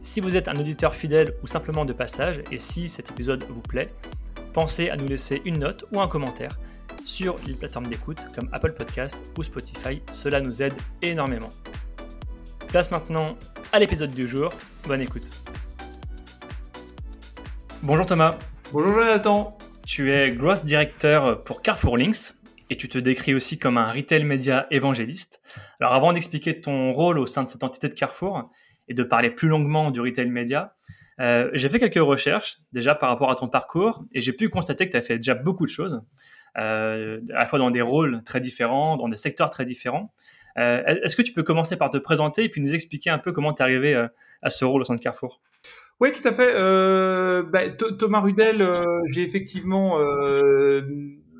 Si vous êtes un auditeur fidèle ou simplement de passage, et si cet épisode vous plaît, pensez à nous laisser une note ou un commentaire sur les plateformes d'écoute comme Apple Podcast ou Spotify, cela nous aide énormément. Place maintenant à l'épisode du jour, bonne écoute. Bonjour Thomas. Bonjour Jonathan. Tu es Growth Director pour Carrefour Links et tu te décris aussi comme un retail média évangéliste. Alors avant d'expliquer ton rôle au sein de cette entité de Carrefour, de parler plus longuement du retail média, euh, j'ai fait quelques recherches déjà par rapport à ton parcours et j'ai pu constater que tu as fait déjà beaucoup de choses, euh, à la fois dans des rôles très différents, dans des secteurs très différents. Euh, est-ce que tu peux commencer par te présenter et puis nous expliquer un peu comment tu es arrivé à ce rôle au sein de Carrefour? Oui, tout à fait. Bah, Thomas Rudel, j'ai effectivement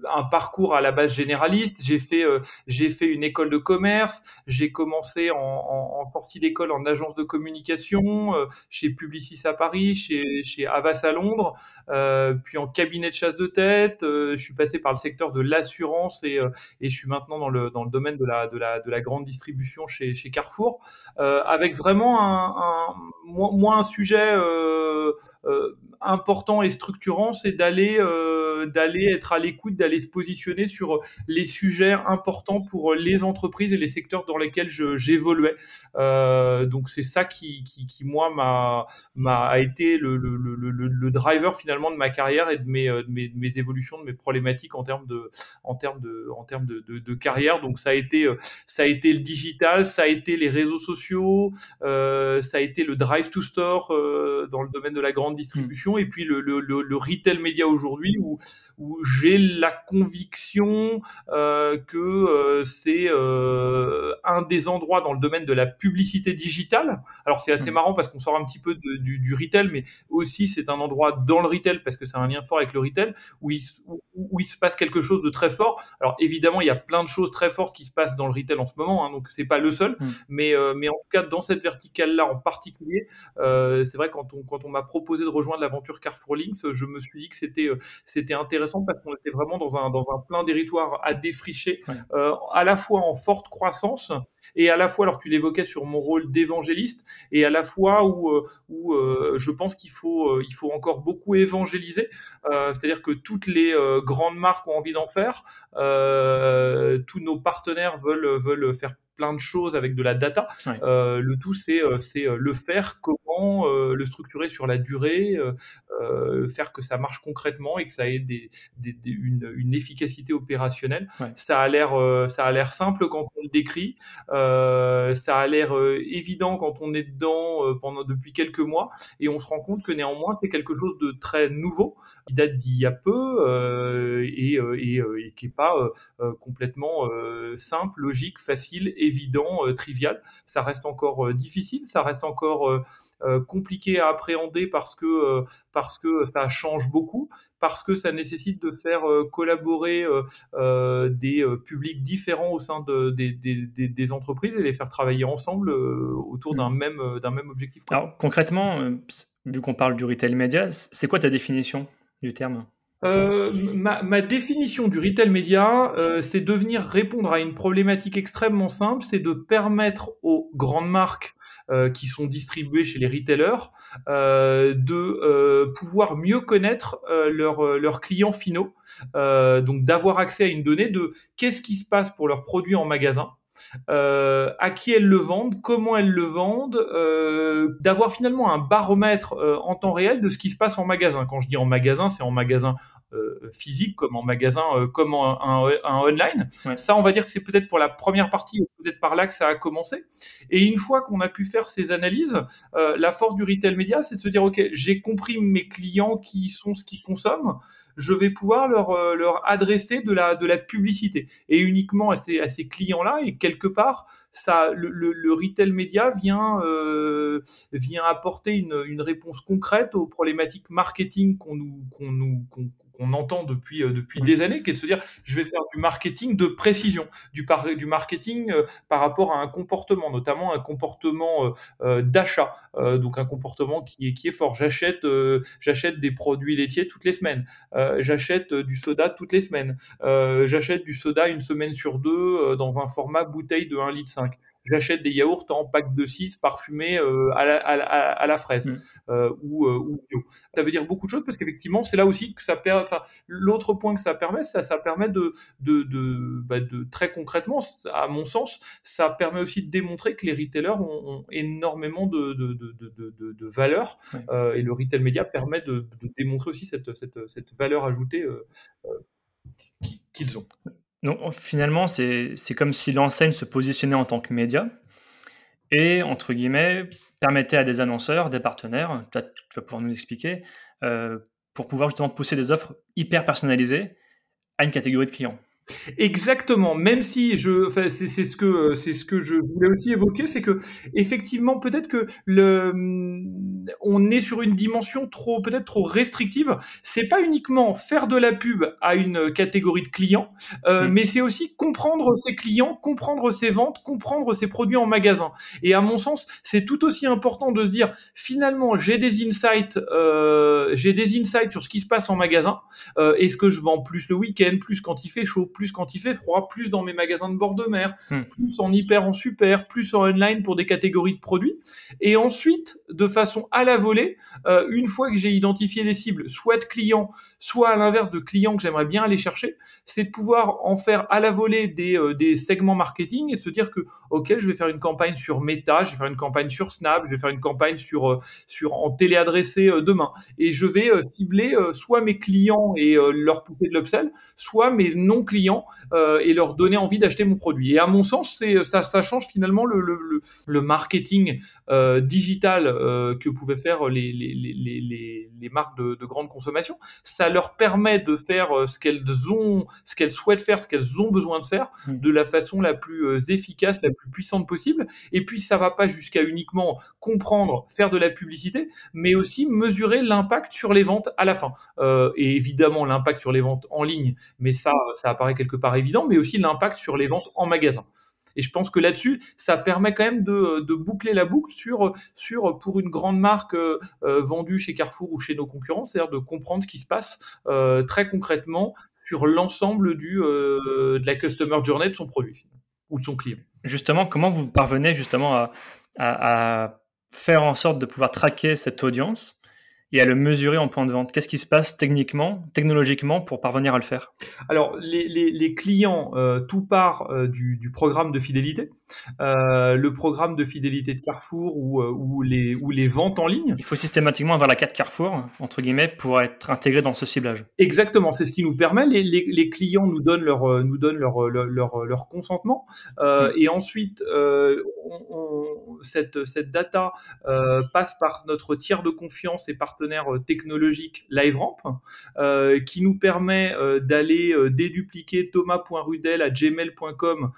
un parcours à la base généraliste. J'ai fait, euh, fait une école de commerce. J'ai commencé en, en, sortie d'école en agence de communication, euh, chez Publicis à Paris, chez, chez Avas à Londres, euh, puis en cabinet de chasse de tête. je suis passé par le secteur de l'assurance et, et je suis maintenant dans le, dans le domaine de la, de la, de la grande distribution chez, chez Carrefour, avec vraiment un, un, moi, un sujet important et structurant, c'est d'aller d'aller être à l'écoute, d'aller se positionner sur les sujets importants pour les entreprises et les secteurs dans lesquels j'évoluais. Euh, donc c'est ça qui, qui, qui moi m'a m'a a été le, le, le, le, driver finalement de ma carrière et de mes, de mes, de mes évolutions, de mes problématiques en termes de en termes de en termes de, de, de, carrière. Donc ça a été ça a été le digital, ça a été les réseaux sociaux, euh, ça a été le drive to store euh, dans le domaine de la grande distribution et puis le, le, le, retail média aujourd'hui où où j'ai la conviction euh, que euh, c'est euh, un des endroits dans le domaine de la publicité digitale. Alors c'est assez mmh. marrant parce qu'on sort un petit peu du, du, retail, mais aussi c'est un endroit dans le retail parce que c'est un lien fort avec le retail où il, où, il, se passe quelque chose de très fort. Alors évidemment il y a plein de choses très fortes qui se passent dans le retail en ce moment, hein, donc c'est pas le seul, mmh. mais mais en tout cas dans cette verticale là en particulier, c'est vrai quand on quand on m'a proposé de rejoindre l'aventure Carrefour Links, je me suis dit que c'était c'était intéressant parce qu'on était vraiment dans un dans un plein territoire à défricher, euh, à la fois en forte croissance et à la fois, alors tu l'évoquais sur mon rôle d'évangéliste, et à la fois où, euh, où euh, je pense qu'il faut, il faut encore beaucoup évangéliser, c'est-à-dire que toutes les grandes marques ont envie d'en faire, tous nos partenaires veulent, veulent faire plein de choses avec de la data. Euh, le tout, c'est le faire, comment le structurer sur la durée, faire que ça marche concrètement et que ça ait des, des, une, une, efficacité opérationnelle. Ça a l'air ça a l'air simple quand on le décrit, ça a l'air évident quand on est dedans pendant depuis quelques mois et on se rend compte que néanmoins c'est quelque chose de très nouveau qui date d'il y a peu et, et, et, qui est pas complètement simple, logique, facile évident, euh, trivial. Ça reste encore euh, difficile, ça reste encore euh, compliqué à appréhender parce que, parce que ça change beaucoup, parce que ça nécessite de faire collaborer des publics différents au sein de, des, entreprises et les faire travailler ensemble autour d'un mmh. même, d'un même objectif. Alors concrètement, vu qu'on parle du retail média, c'est quoi ta définition du terme? Euh, ma, définition du retail média, euh, c'est de venir répondre à une problématique extrêmement simple, c'est de permettre aux grandes marques euh, qui sont distribuées chez les retailers de pouvoir mieux connaître leurs, clients finaux, donc d'avoir accès à une donnée de qu'est-ce qui se passe pour leurs produits en magasin, à qui elles le vendent, comment elles le vendent, euh, d'avoir finalement un baromètre euh, en temps réel de ce qui se passe en magasin. Quand je dis en magasin, c'est en magasin physique comme en magasin comme en, un, online. Ça, on va dire que c'est peut-être pour la première partie, peut-être par là que ça a commencé. Et une fois qu'on a pu faire ces analyses, la force du retail média, c'est de se dire, OK, j'ai compris mes clients qui sont ce qu'ils consomment je vais pouvoir leur, euh, leur adresser de la, de la publicité et uniquement à ces, à ces clients-là et quelque part ça, le, retail média vient, vient apporter une, une, réponse concrète aux problématiques marketing qu'on nous, qu'on nous, qu'on entend depuis, euh, depuis des années, qui est de se dire je vais faire du marketing de précision, du, du marketing euh, par rapport à un comportement, notamment un comportement euh, d'achat, donc un comportement qui est, qui est fort. J'achète j'achète des produits laitiers toutes les semaines, j'achète du soda toutes les semaines, j'achète du soda une semaine sur deux dans un format bouteille de 1,5 litre j'achète des yaourts en pack de 6 parfumés euh, à, la, à, à, la, fraise mm. euh, ou, euh, ou, bio. Ça veut dire beaucoup de choses parce qu'effectivement, c'est là aussi que ça permet. L'autre point que ça permet, ça, ça permet de, de, de, bah, de, très concrètement, à mon sens, ça permet aussi de démontrer que les retailers ont, énormément de, de, de, de valeur euh, et le retail média permet de, démontrer aussi cette, cette, cette valeur ajoutée euh, qu'ils ont. Donc finalement, c'est comme si l'enseigne se positionnait en tant que média et, entre guillemets, permettait à des annonceurs, des partenaires, tu vas pouvoir nous expliquer, euh, pour pouvoir justement pousser des offres hyper personnalisées à une catégorie de clients. Exactement. Même si je, enfin, c'est ce que c'est ce que je voulais aussi évoquer, c'est que effectivement peut-être que le, on est sur une dimension trop peut-être trop restrictive. C'est pas uniquement faire de la pub à une catégorie de clients, euh, mmh. mais c'est aussi comprendre ses clients, comprendre ses ventes, comprendre ses produits en magasin. Et à mon sens, c'est tout aussi important de se dire finalement j'ai des insights, euh, j'ai des insights sur ce qui se passe en magasin. Euh, Est-ce que je vends plus le week-end, plus quand il fait chaud plus quand il fait froid, plus dans mes magasins de bord de mer, hmm. plus en hyper, en super, plus en online pour des catégories de produits. Et ensuite, de façon à la volée, euh, une fois que j'ai identifié des cibles, soit de clients, soit à l'inverse de clients que j'aimerais bien aller chercher, c'est de pouvoir en faire à la volée des, euh, des segments marketing et de se dire que, OK, je vais faire une campagne sur Meta, je vais faire une campagne sur Snap, je vais faire une campagne sur, euh, sur en téléadressé demain. Et je vais cibler soit mes clients et leur pousser de l'upsell, soit mes non-clients euh, et leur donner envie d'acheter mon produit. Et à mon sens, c'est ça, ça change finalement le, le, le marketing euh, digital euh, que pouvaient faire les, les, les, les marques de, de, grande consommation. Ça leur permet de faire ce qu'elles ont, ce qu'elles souhaitent faire, ce qu'elles ont besoin de faire, mmh. de la façon la plus efficace, la plus puissante possible. Et puis ça va pas jusqu'à uniquement comprendre, faire de la publicité, mais aussi mesurer l'impact sur les ventes à la fin. Euh, et évidemment l'impact sur les ventes en ligne, mais ça, ça apparaît quelque part évident, mais aussi l'impact sur les ventes en magasin. Et je pense que là-dessus, ça permet quand même de, boucler la boucle sur, sur pour une grande marque euh, euh, vendue chez Carrefour ou chez nos concurrents, c'est-à-dire de comprendre ce qui se passe euh, très concrètement sur l'ensemble de la customer journey de son produit ou de son client. Justement, comment vous parvenez justement à, à faire en sorte de pouvoir traquer cette audience et à le mesurer en point de vente Qu'est-ce qui se passe techniquement, technologiquement pour parvenir à le faire? Alors, les, les, les clients, euh, tout part euh, du, du, programme de fidélité. Euh, le programme de fidélité de Carrefour ou, ou, les, ou les ventes en ligne. Il faut systématiquement avoir la carte Carrefour, entre guillemets, pour être intégré dans ce ciblage. Exactement, c'est ce qui nous permet. Les, les, les clients nous donnent leur, nous donnent leur, leur, leur, leur consentement. Euh, mm. Et ensuite, on, on, cette, cette data passe par notre tiers de confiance et partenaire partenaire euh, technologique LiveRamp, euh, qui nous permet euh, d'aller dédupliquer thomas.rudel à gmail.com.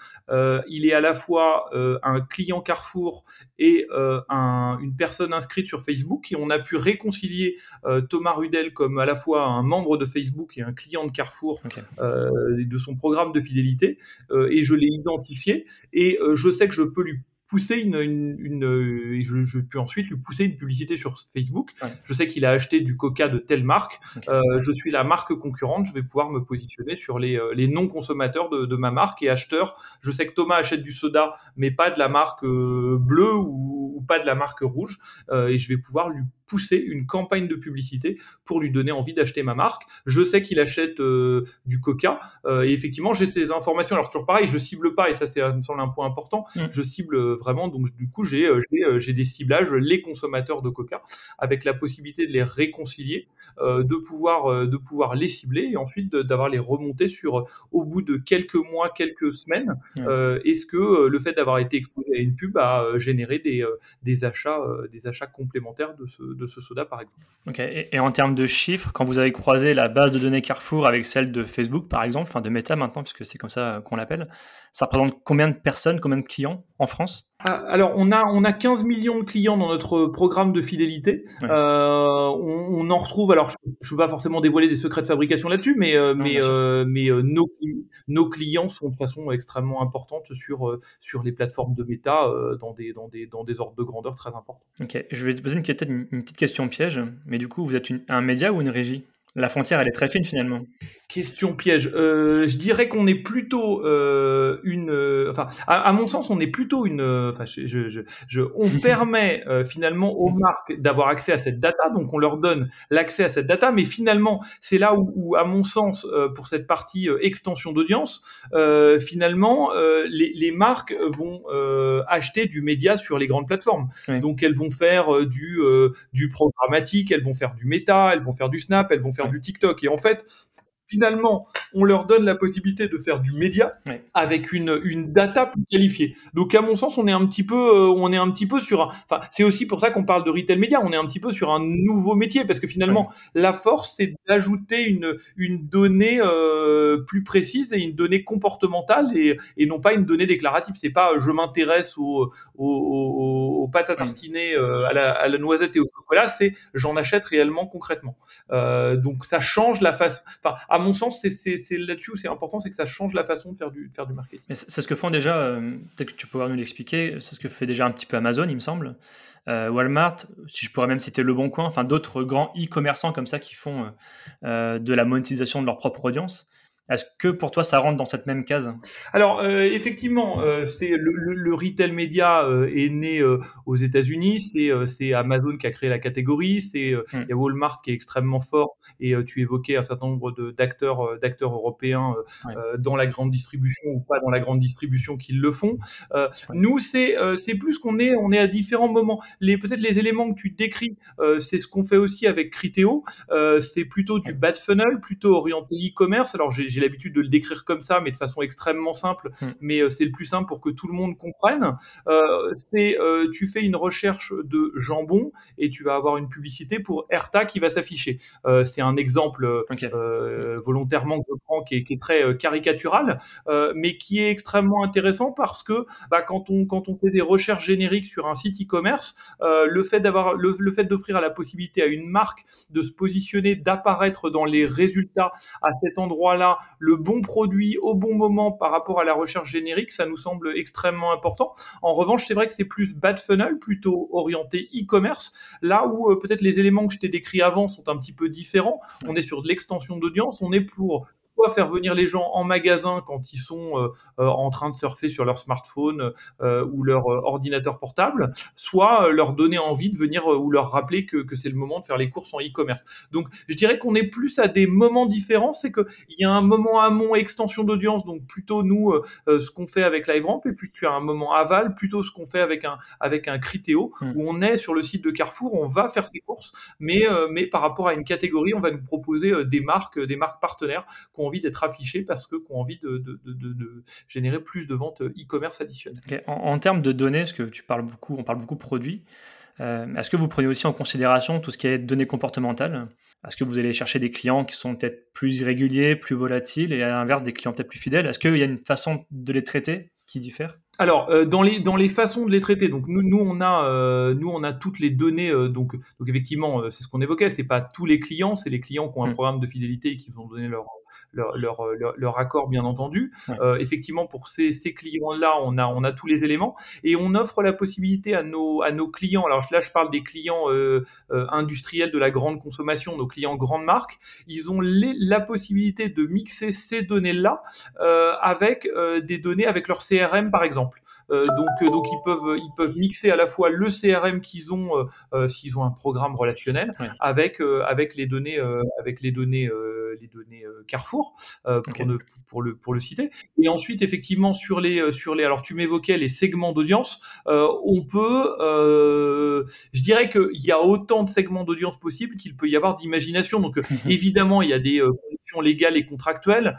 il est à la fois un client Carrefour et une personne inscrite sur Facebook, et on a pu réconcilier Thomas Rudel comme à la fois un membre de Facebook et un client de Carrefour de son programme de fidélité, et je l'ai identifié, et je sais que je peux lui pousser une, une, une euh, je, je, peux ensuite lui pousser une publicité sur Facebook. Je sais qu'il a acheté du Coca de telle marque. Euh, je suis la marque concurrente. Je vais pouvoir me positionner sur les, euh, les non consommateurs de, de, ma marque et acheteurs. Je sais que Thomas achète du soda, mais pas de la marque euh, bleue ou, ou, pas de la marque rouge. et je vais pouvoir lui pousser une campagne de publicité pour lui donner envie d'acheter ma marque. Je sais qu'il achète euh, du Coca euh, et effectivement j'ai ces informations. Alors toujours pareil, je cible pas et ça c'est me semble un point important. Mm. Je cible vraiment donc du coup j'ai euh, euh, j'ai des ciblages les consommateurs de Coca avec la possibilité de les réconcilier, euh, de pouvoir de pouvoir les cibler et ensuite d'avoir les remonter sur au bout de quelques mois, quelques semaines. Mm. Est-ce que le fait d'avoir été exposé à une pub a généré des des achats, des achats complémentaires de ce, soda par exemple. Ok. Et, en termes de chiffres, quand vous avez croisé la base de données Carrefour avec celle de Facebook par exemple, enfin de Meta maintenant puisque c'est comme ça qu'on l'appelle, ça représente combien de personnes, combien de clients en France? Alors, on a, on a 15 millions de clients dans notre programme de fidélité. Euh, on, en retrouve, alors je ne veux pas forcément dévoiler des secrets de fabrication là-dessus, mais, euh, mais, euh, mais nos, nos clients sont de façon extrêmement importante sur, sur les plateformes de méta dans, des, dans, des, dans des ordres de grandeur très importants. Ok, je vais te poser une, une, petite question piège, mais du coup, vous êtes un média ou une régie? La frontière, elle est très fine finalement. Question piège. Euh, je dirais qu'on est plutôt euh, une. Euh, enfin, à, mon sens, on est plutôt une. Enfin, je, je, je, on permet finalement aux marques d'avoir accès à cette data, donc on leur donne l'accès à cette data, mais finalement, c'est là où, à mon sens, pour cette partie extension d'audience, finalement, les, les, marques vont acheter du média sur les grandes plateformes. Donc, elles vont faire du du programmatique, elles vont faire du méta, elles vont faire du snap, elles vont faire du TikTok. Et en fait, finalement, on leur donne la possibilité de faire du média avec une, une data plus qualifiée. Donc, à mon sens, on est un petit peu, euh, on est un petit peu sur, enfin, c'est aussi pour ça qu'on parle de retail média. On est un petit peu sur un nouveau métier parce que finalement, la force, c'est d'ajouter une, une donnée euh, plus précise et une donnée comportementale et, et non pas une donnée déclarative. C'est pas, je m'intéresse aux, pâtes à tartiner, euh, à, la, à, la, noisette et au chocolat. C'est, j'en achète réellement concrètement. donc, ça change la face. Enfin, à mon sens, c'est là-dessus où c'est important, c'est que ça change la façon de faire du, faire du marketing. C'est ce que font déjà, euh, peut-être que tu pourras nous l'expliquer, c'est ce que fait déjà un petit peu Amazon, il me semble. Euh, Walmart, si je pourrais même citer Le Bon Coin, enfin d'autres grands e-commerçants comme ça qui font euh, de la monétisation de leur propre audience. Est-ce que pour toi ça rentre dans cette même case? Alors euh, effectivement, euh, c'est le, le, retail média euh, est né aux États-Unis, c'est Amazon qui a créé la catégorie, c'est hmm. il y a Walmart qui est extrêmement fort et tu évoquais un certain nombre d'acteurs d'acteurs européens dans la grande distribution ou pas dans la grande distribution qui le font. Nous c'est c'est plus qu'on est on est à différents moments. Les peut-être les éléments que tu décris, c'est ce qu'on fait aussi avec Criteo. c'est plutôt du bad funnel, plutôt orienté e-commerce. Alors j'ai j'ai l'habitude de le décrire comme ça, mais de façon extrêmement simple. Mm. Mais euh, c'est le plus simple pour que tout le monde comprenne. Euh, c'est euh, tu fais une recherche de jambon et tu vas avoir une publicité pour Erta qui va s'afficher. c'est un exemple volontairement que je prends qui est, très caricatural, mais qui est extrêmement intéressant parce que bah, quand on quand on fait des recherches génériques sur un site e-commerce, le fait d'avoir le, le fait d'offrir la possibilité à une marque de se positionner, d'apparaître dans les résultats à cet endroit-là le bon produit au bon moment par rapport à la recherche générique, ça nous semble extrêmement important. En revanche, c'est vrai que c'est plus bad funnel, plutôt orienté e-commerce, là où euh, peut-être les éléments que je t'ai décrits avant sont un petit peu différents. On est sur de l'extension d'audience, on est pour faire venir les gens en magasin quand ils sont euh, euh, en train de surfer sur leur smartphone euh, ou leur ordinateur portable, soit leur donner envie de venir ou leur rappeler que, que c'est le moment de faire les courses en e-commerce. Donc je dirais qu'on est plus à des moments différents, c'est qu'il y a un moment amont extension d'audience, donc plutôt nous ce qu'on fait avec LiveRamp, et puis tu as un moment aval, plutôt ce qu'on fait avec un avec un Criteo, hmm. où on est sur le site de Carrefour, on va faire ses courses, mais mais par rapport à une catégorie, on va nous proposer des marques des marques partenaires qu'on envie d'être affichés parce que ont envie de, générer plus de ventes e-commerce additionnelles. En, termes de données, parce que tu parles beaucoup, on parle beaucoup produits, euh, est-ce que vous prenez aussi en considération tout ce qui est données comportementales? Est-ce que vous allez chercher des clients qui sont peut-être plus irréguliers, plus volatiles, et à l'inverse des clients peut-être plus fidèles? Est-ce qu'il y a une façon de les traiter qui diffère? Alors euh, dans les dans les façons de les traiter, donc nous nous on a euh, nous on a toutes les données donc donc effectivement c'est ce qu'on évoquait, c'est pas tous les clients, c'est les clients qui ont un mmh. programme de fidélité et qui vont donner leur leur, leur, leur, accord, bien entendu. Euh, effectivement, pour ces, ces clients-là, on a, on a tous les éléments et on offre la possibilité à nos, à nos clients. Alors là, je parle des clients euh, euh, industriels de la grande consommation, nos clients grandes marques. Ils ont les, la possibilité de mixer ces données-là avec des données avec leur CRM, par exemple. Donc, donc ils peuvent, ils peuvent mixer à la fois le CRM qu'ils ont, s'ils ont un programme relationnel, avec, avec les données, avec les données, les données Carrefour, euh, pour, le, pour le citer. Et ensuite, effectivement, sur les, euh, sur les alors tu m'évoquais les segments d'audience, euh, on peut, je dirais qu'il y a autant de segments d'audience possibles qu'il peut y avoir d'imagination. Donc, évidemment, il y a des conditions légales et contractuelles.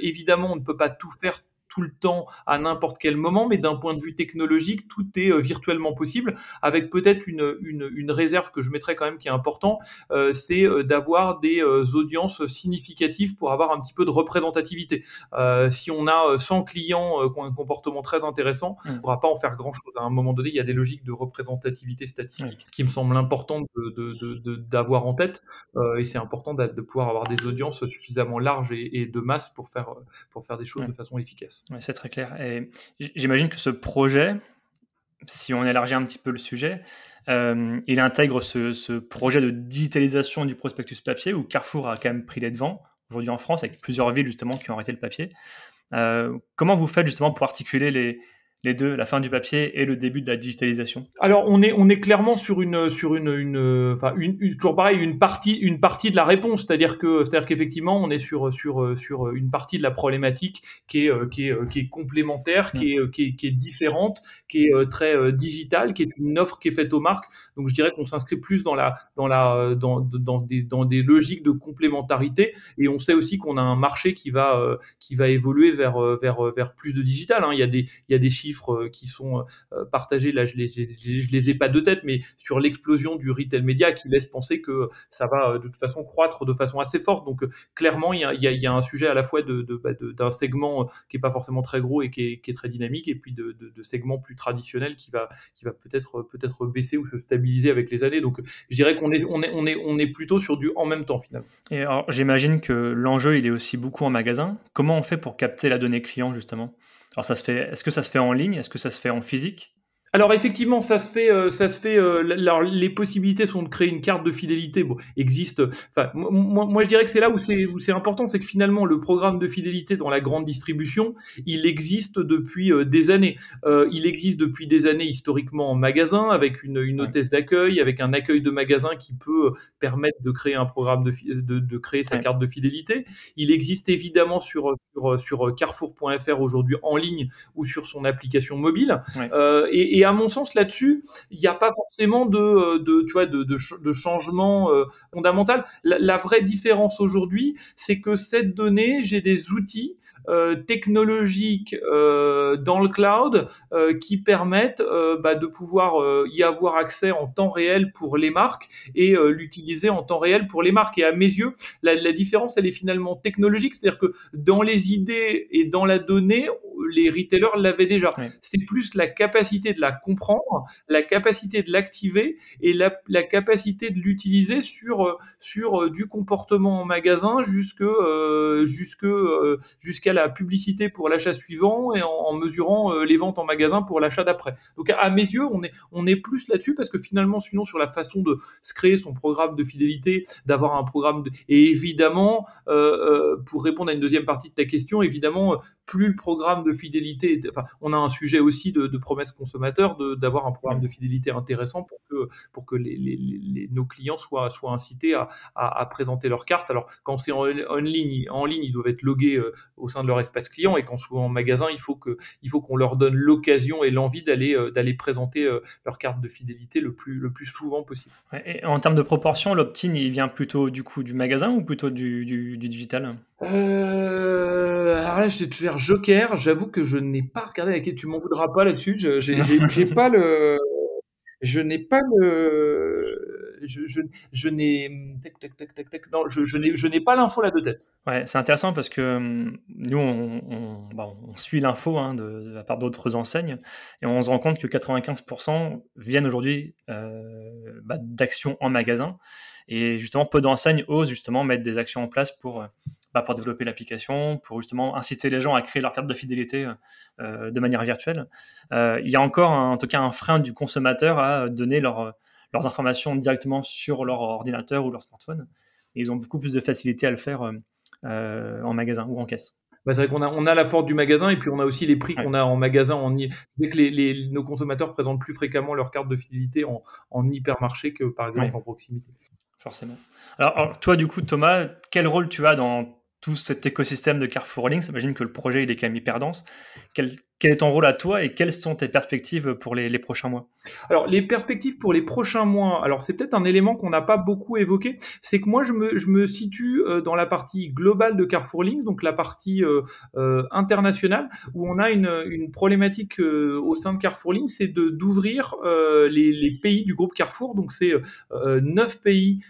évidemment, on ne peut pas tout faire tout le temps à n'importe quel moment, mais d'un point de vue technologique, tout est euh, virtuellement possible, avec peut-être une, une, une, réserve que je mettrais quand même qui est important, euh, c'est euh, d'avoir des audiences significatives pour avoir un petit peu de représentativité. si on a 100 clients qui ont un comportement très intéressant, mmh. on ne pourra pas en faire grand-chose. À un moment donné, il y a des logiques de représentativité statistique qui me semblent importantes d'avoir de, de, en tête, et c'est important de, pouvoir avoir des audiences suffisamment larges et, de masse pour faire, pour faire des choses de façon efficace. Ouais, c'est très clair. Et j'imagine que ce projet, si on élargit un petit peu le sujet, euh, il intègre ce, projet de digitalisation du prospectus papier où Carrefour a quand même pris les devants aujourd'hui en France avec plusieurs villes justement qui ont arrêté le papier. Euh, comment vous faites justement pour articuler les, les deux, la fin du papier et le début de la digitalisation Alors on est on est clairement sur une sur une une toujours pareil une partie une partie de la réponse, c'est-à-dire que c'est-à-dire qu'effectivement on est sur sur sur une partie de la problématique qui est qui est qui est complémentaire, qui est qui est, qui est différente, qui est très digitale, qui est une offre qui est faite aux marques. Donc je dirais qu'on s'inscrit plus dans la dans la dans dans des dans des logiques de complémentarité et on sait aussi qu'on a un marché qui va qui va évoluer vers vers vers plus de digital. Hein. Il y a des il y a des chiffres euh, qui sont euh, partagés, là je les, je les ai pas de tête, mais sur l'explosion du retail média qui laisse penser que ça va euh, de toute façon croître de façon assez forte. Donc clairement, il y a, un sujet à la fois de, bah, d'un segment qui est pas forcément très gros et qui est, très dynamique, et puis de, de, segments plus traditionnels qui va, qui va peut-être peut-être baisser ou se stabiliser avec les années. Donc je dirais qu'on est, on est, on est, on est plutôt sur du en même temps finalement. Et alors j'imagine que l'enjeu il est aussi beaucoup en magasin. Comment on fait pour capter la donnée client justement? Alors ça se fait, est-ce que ça se fait en ligne? Est-ce que ça se fait en physique? Alors effectivement, ça se fait, euh, ça se fait. Euh, alors les possibilités sont de créer une carte de fidélité. Bon, existe. Enfin, moi, moi, je dirais que c'est là où c'est où c'est important, c'est que finalement le programme de fidélité dans la grande distribution, il existe depuis euh, des années. il existe depuis des années historiquement en magasin, avec une, une hôtesse d'accueil, avec un accueil de magasin qui peut permettre de créer un programme de de, de créer sa carte de fidélité. Il existe évidemment sur sur sur Carrefour.fr aujourd'hui en ligne ou sur son application mobile. et, et à mon sens, là-dessus, il n'y a pas forcément de, changement fondamental. La, vraie différence aujourd'hui, c'est que cette donnée, j'ai des outils technologiques dans le cloud qui permettent bah, de pouvoir y avoir accès en temps réel pour les marques et l'utiliser en temps réel pour les marques. Et à mes yeux, la, la différence, elle est finalement technologique, c'est-à-dire que dans les idées et dans la donnée, les retailers l'avaient déjà. C'est plus la capacité de la comprendre, la capacité de l'activer et la, la, capacité de l'utiliser sur euh, sur euh, du comportement en magasin jusque euh, jusque euh, jusqu'à la publicité pour l'achat suivant et en, mesurant les ventes en magasin pour l'achat d'après. Donc à, mes yeux, on est on est plus là-dessus parce que finalement, sinon sur la façon de se créer son programme de fidélité, d'avoir un programme de... et évidemment pour répondre à une deuxième partie de ta question, évidemment plus le programme de fidélité, enfin on a un sujet aussi de, de promesses consommateurs d'avoir un programme de fidélité intéressant pour que, pour que nos clients soient, soient incités à, à, présenter leur carte. Alors, quand c'est en, ligne, en ligne, ils doivent être logués euh, au sein de leur espace client et quand c'est en magasin, il faut que, il faut qu'on leur donne l'occasion et l'envie d'aller, euh, d'aller présenter euh, leur carte de fidélité le plus, le plus souvent possible. et en termes de proportion, l'opt-in, il vient plutôt du coup du magasin ou plutôt du, du, digital? Euh, alors là, je vais te faire Joker. J'avoue que je n'ai pas regardé laquelle tu m'en voudras pas là-dessus. J'ai pas le, je n'ai pas le, je, je, je n'ai, non, je, je n'ai pas l'info là de tête. Ouais, c'est intéressant parce que hum, nous, bah, on suit l'info hein, de, la part d'autres enseignes et on se rend compte que 95% viennent aujourd'hui euh, bah, d'actions en magasin et justement peu d'enseignes osent justement mettre des actions en place pour bah, pour développer l'application, pour justement inciter les gens à créer leur carte de fidélité euh, de manière virtuelle. Euh, il y a encore en tout cas un frein du consommateur à donner leur, leurs informations directement sur leur ordinateur ou leur smartphone. Et ils ont beaucoup plus de facilité à le faire euh, en magasin ou en caisse. Bah, c'est vrai qu'on a, on a la force du magasin et puis on a aussi les prix qu'on a en magasin. En, que les, les, nos consommateurs présentent plus fréquemment leur carte de fidélité en, en hypermarché que par exemple en proximité. Forcément. Alors, alors, toi, du coup, Thomas, quel rôle tu as dans tout cet écosystème de Carrefour Links, j'imagine que le projet il est quand même hyper dense. Quel, quel est ton rôle à toi et quelles sont tes perspectives pour les, prochains mois? Alors, les perspectives pour les prochains mois, alors c'est peut-être un élément qu'on n'a pas beaucoup évoqué, c'est que moi, je me, je me situe euh, dans la partie globale de Carrefour Links, donc la partie euh, euh, internationale, où on a une, une problématique au sein de Carrefour Links, c'est d'ouvrir les, les, pays du groupe Carrefour, donc c'est neuf pays.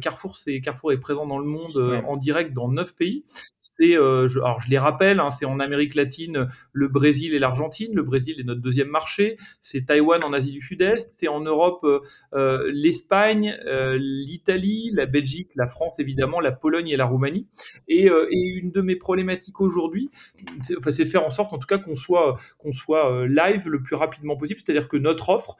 Carrefour, c'est Carrefour est présent dans le monde en direct dans neuf pays. C'est, alors je les rappelle, hein, c'est en Amérique latine, le Brésil et l'Argentine. Le Brésil est notre deuxième marché. C'est Taïwan en Asie du Sud-Est. C'est en Europe euh, euh, l'Espagne, euh, l'Italie, la Belgique, la France évidemment, la Pologne et la Roumanie. Et, une de mes problématiques aujourd'hui, c'est enfin, de faire en sorte en tout cas qu'on soit, qu'on soit live le plus rapidement possible, c'est-à-dire que notre offre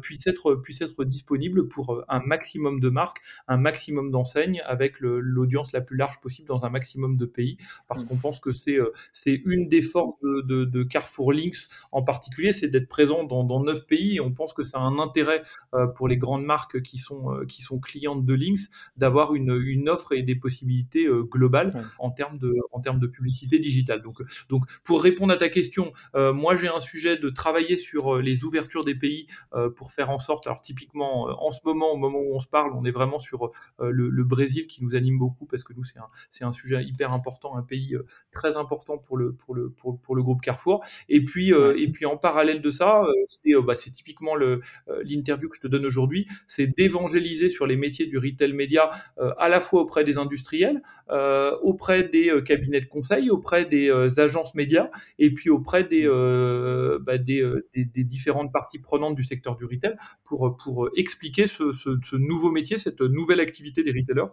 puisse, être, puisse être disponible pour un maximum de marques, un maximum d'enseignes avec l'audience la plus large possible dans un maximum de pays, parce mmh. qu'on pense que c'est c'est une des forces de, de Carrefour Links en particulier, c'est d'être présent dans, neuf pays et on pense que ça a un intérêt euh, pour les grandes marques qui sont, euh, qui sont clientes de Links d'avoir une, une, offre et des possibilités euh, globales en, termes de, en termes de publicité digitale. Donc, donc pour répondre à ta question, moi j'ai un sujet de travailler sur les ouvertures des pays pour faire en sorte, alors typiquement en ce moment, au moment où on se parle, on est vraiment sur le, Brésil qui nous anime beaucoup parce que nous c'est un, un sujet hyper important, un pays très important pour le, pour le, pour, pour le groupe Carrefour. Et puis, euh, et puis en parallèle de ça, euh, euh, bah, c'est typiquement l'interview que je te donne aujourd'hui, c'est d'évangéliser sur les métiers du retail média à la fois auprès des industriels, auprès des cabinets de conseil, auprès des agences médias, et puis auprès des, bah, des, des, différentes parties prenantes du secteur du retail pour, pour expliquer ce, ce, ce nouveau métier, cette nouvelle activité des retailers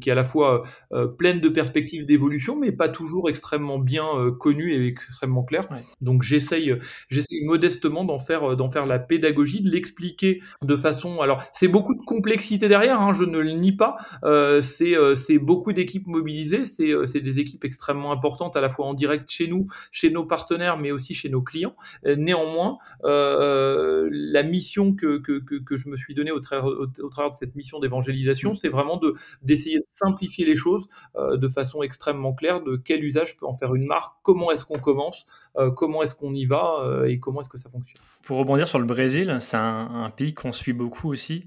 qui est à la fois euh, pleine de perspectives d'évolution, mais pas toujours extrêmement bien euh, connue et extrêmement claire. Donc j'essaye, j'essaye modestement d'en faire, d'en faire la pédagogie, de l'expliquer de façon. Alors c'est beaucoup de complexité derrière, hein, je ne le nie pas. Euh, c'est, euh, c'est beaucoup d'équipes mobilisées, c'est, euh, c'est des équipes extrêmement importantes à la fois en direct chez nous, chez nos partenaires, mais aussi chez nos clients. néanmoins, la mission que, que, que, que, je me suis donnée au travers, au, au travers de cette mission d'évangélisation, c'est vraiment de d'essayer simplifier les choses euh, de façon extrêmement claire de quel usage peut en faire une marque, comment est-ce qu'on commence, euh, comment est-ce qu'on y va euh, et comment est-ce que ça fonctionne. Pour rebondir sur le Brésil, c'est un, pays qu'on suit beaucoup aussi.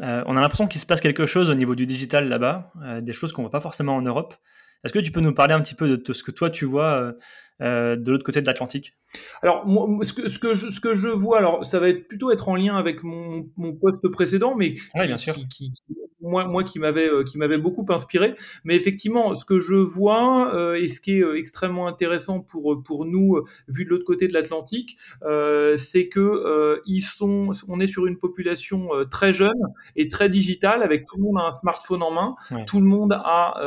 on a l'impression qu'il se passe quelque chose au niveau du digital là-bas, des choses qu'on voit pas forcément en Europe. Est-ce que tu peux nous parler un petit peu de, ce que toi tu vois de l'autre côté de l'Atlantique? Alors, ce, que, ce, que je, ce que je vois, alors ça va être plutôt être en lien avec mon, mon poste précédent, mais bien sûr. qui, moi, moi qui m'avait euh, qui m'avait beaucoup inspiré. Mais effectivement, ce que je vois euh, et ce qui est euh, extrêmement intéressant pour pour nous, vu de l'autre côté de l'Atlantique, c'est que ils sont, on est sur une population très jeune et très digitale, avec tout le monde a un smartphone en main, tout le monde a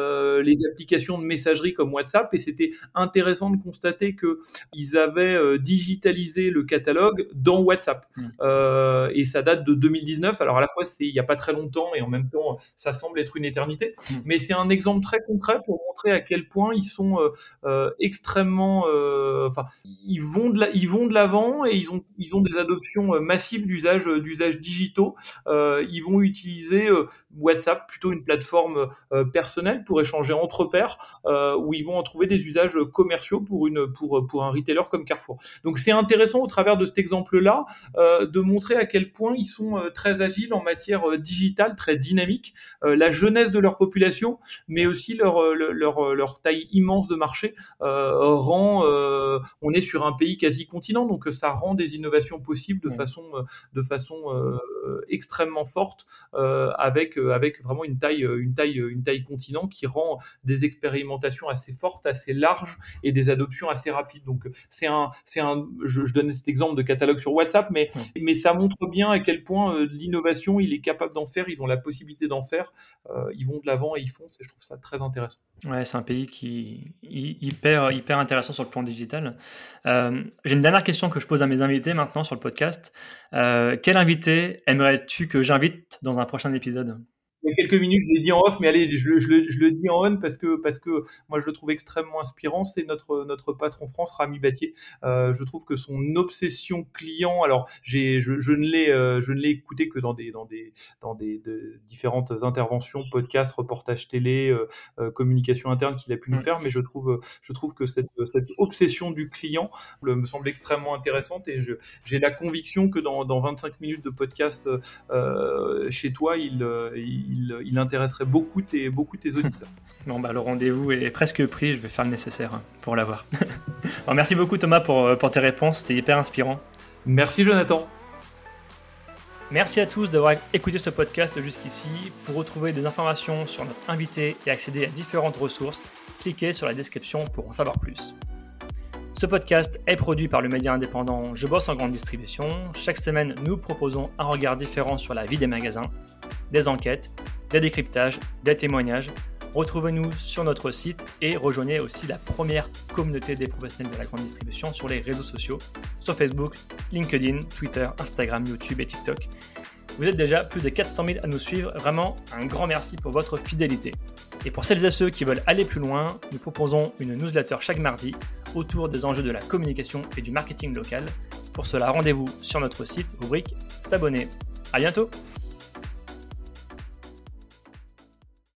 les applications de messagerie comme WhatsApp, et c'était intéressant de constater que ils avaient digitalisé le catalogue dans WhatsApp. Mmh. et ça date de 2019. Alors à la fois, c'est il n'y a pas très longtemps et en même temps ça semble être une éternité. Mm. Mais c'est un exemple très concret pour montrer à quel point ils sont euh, euh, extrêmement, euh, enfin, ils vont de ils vont de l'avant et ils ont, ils ont des adoptions massives d'usages, d'usages digitaux. ils vont utiliser WhatsApp plutôt une plateforme personnelle pour échanger entre pairs, où ils vont en trouver des usages commerciaux pour une, pour, pour un retailer comme Carrefour. Donc c'est intéressant au travers de cet exemple-là de montrer à quel point ils sont très agiles en matière digitale, très dynamique euh, la jeunesse de leur population, mais aussi leur, euh, leur, euh, leur taille immense de marché rend, on est sur un pays quasi continent, donc ça rend des innovations possibles de façon, de façon extrêmement forte, avec, avec vraiment une taille, une taille, une taille continent qui rend des expérimentations assez fortes, assez larges et des adoptions assez rapides. Donc c'est un, c'est un, je, je donne cet exemple de catalogue sur WhatsApp, mais, mais ça montre bien à quel point l'innovation, il est capable d'en faire, ils ont la possibilité d'en faire, euh, ils vont de l'avant et ils foncent, et je trouve ça très intéressant. Ouais, c'est un pays qui est hyper, hyper intéressant sur le plan digital. Euh, j'ai une dernière question que je pose à mes invités maintenant sur le podcast. Euh, quel invité aimerais-tu que j'invite dans un prochain épisode? Il y a quelques minutes, je l'ai dit en off, mais allez, je, le dis en on parce que, parce que moi, je le trouve extrêmement inspirant. C'est notre, notre patron France, Rami Battier. Euh, je trouve que son obsession client, alors j'ai, je, ne l'ai, euh, je ne l'ai écouté que dans des, dans des, dans des différentes interventions, podcasts, reportages télé, euh, communication interne qu'il a pu nous faire, mais je trouve, je trouve que cette, cette obsession du client me semble extrêmement intéressante et j'ai la conviction que dans, dans 25 minutes de podcast chez toi, il, il, il, intéresserait beaucoup tes, beaucoup tes auditeurs. Bon, bah, le rendez-vous est presque pris, je vais faire le nécessaire hein, pour l'avoir. merci beaucoup Thomas pour, euh, pour tes réponses, c'était hyper inspirant. Merci Jonathan. Merci à tous d'avoir écouté ce podcast jusqu'ici. Pour retrouver des informations sur notre invité et accéder à différentes ressources, cliquez sur la description pour en savoir plus. Ce podcast est produit par le média indépendant Je bosse en grande distribution. Chaque semaine, nous proposons un regard différent sur la vie des magasins, des enquêtes, des décryptages, des témoignages. Retrouvez-nous sur notre site et rejoignez aussi la première communauté des professionnels de la grande distribution sur les réseaux sociaux, sur Facebook, LinkedIn, Twitter, Instagram, YouTube et TikTok. Vous êtes déjà plus de 400 000 à nous suivre, vraiment un grand merci pour votre fidélité. Et pour celles et ceux qui veulent aller plus loin, nous proposons une newsletter chaque mardi autour des enjeux de la communication et du marketing local. Pour cela, rendez-vous sur notre site, rubrique S'abonner. À bientôt!